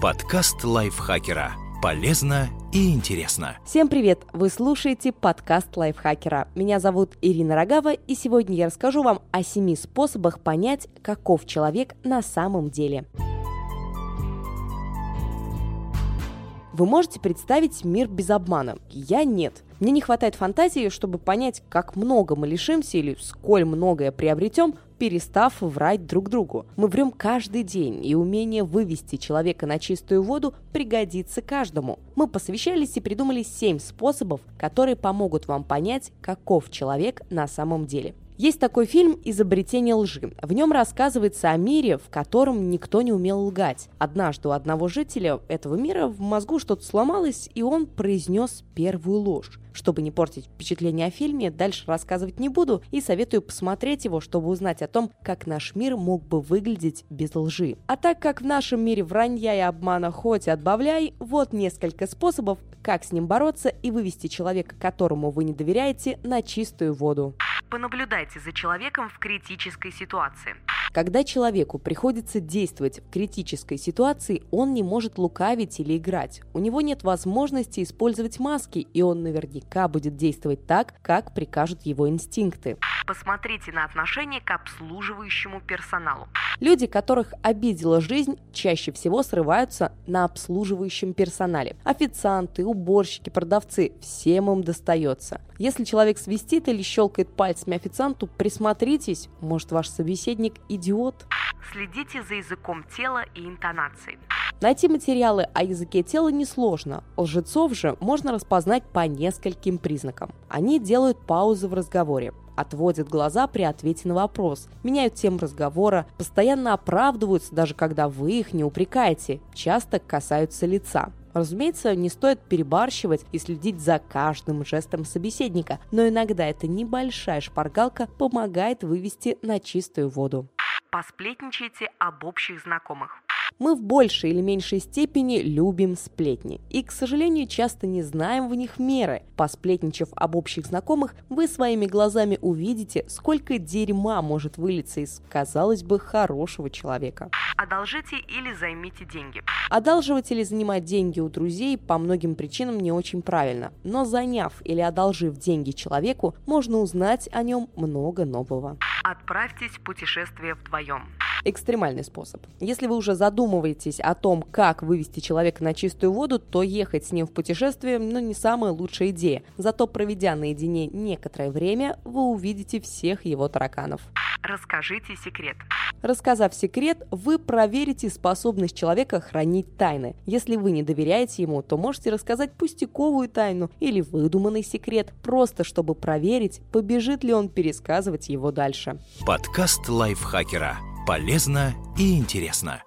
Подкаст лайфхакера. Полезно и интересно. Всем привет! Вы слушаете подкаст лайфхакера. Меня зовут Ирина Рогава, и сегодня я расскажу вам о семи способах понять, каков человек на самом деле. Вы можете представить мир без обмана? Я нет. Мне не хватает фантазии, чтобы понять, как много мы лишимся или сколь многое приобретем, перестав врать друг другу. Мы врем каждый день, и умение вывести человека на чистую воду пригодится каждому. Мы посвящались и придумали 7 способов, которые помогут вам понять, каков человек на самом деле. Есть такой фильм «Изобретение лжи». В нем рассказывается о мире, в котором никто не умел лгать. Однажды у одного жителя этого мира в мозгу что-то сломалось, и он произнес первую ложь. Чтобы не портить впечатление о фильме, дальше рассказывать не буду и советую посмотреть его, чтобы узнать о том, как наш мир мог бы выглядеть без лжи. А так как в нашем мире вранья и обмана хоть отбавляй, вот несколько способов, как с ним бороться и вывести человека, которому вы не доверяете, на чистую воду. Понаблюдайте за человеком в критической ситуации. Когда человеку приходится действовать в критической ситуации, он не может лукавить или играть. У него нет возможности использовать маски, и он наверняка будет действовать так, как прикажут его инстинкты. Посмотрите на отношение к обслуживающему персоналу. Люди, которых обидела жизнь, чаще всего срываются на обслуживающем персонале. Официанты, уборщики, продавцы – всем им достается. Если человек свистит или щелкает пальцами официанту, присмотритесь, может ваш собеседник идиот. Следите за языком тела и интонацией. Найти материалы о языке тела несложно. Лжецов же можно распознать по нескольким признакам. Они делают паузы в разговоре, отводят глаза при ответе на вопрос, меняют тему разговора, постоянно оправдываются, даже когда вы их не упрекаете, часто касаются лица. Разумеется, не стоит перебарщивать и следить за каждым жестом собеседника, но иногда эта небольшая шпаргалка помогает вывести на чистую воду. Посплетничайте об общих знакомых. Мы в большей или меньшей степени любим сплетни. И, к сожалению, часто не знаем в них меры. Посплетничав об общих знакомых, вы своими глазами увидите, сколько дерьма может вылиться из, казалось бы, хорошего человека. Одолжите или займите деньги. Одалживать или занимать деньги у друзей по многим причинам не очень правильно. Но заняв или одолжив деньги человеку, можно узнать о нем много нового. Отправьтесь в путешествие вдвоем. Экстремальный способ. Если вы уже задумываетесь о том, как вывести человека на чистую воду, то ехать с ним в путешествие ну, не самая лучшая идея. Зато проведя наедине некоторое время, вы увидите всех его тараканов. Расскажите секрет. Рассказав секрет, вы проверите способность человека хранить тайны. Если вы не доверяете ему, то можете рассказать пустяковую тайну или выдуманный секрет, просто чтобы проверить, побежит ли он пересказывать его дальше. Подкаст лайфхакера. Полезно и интересно.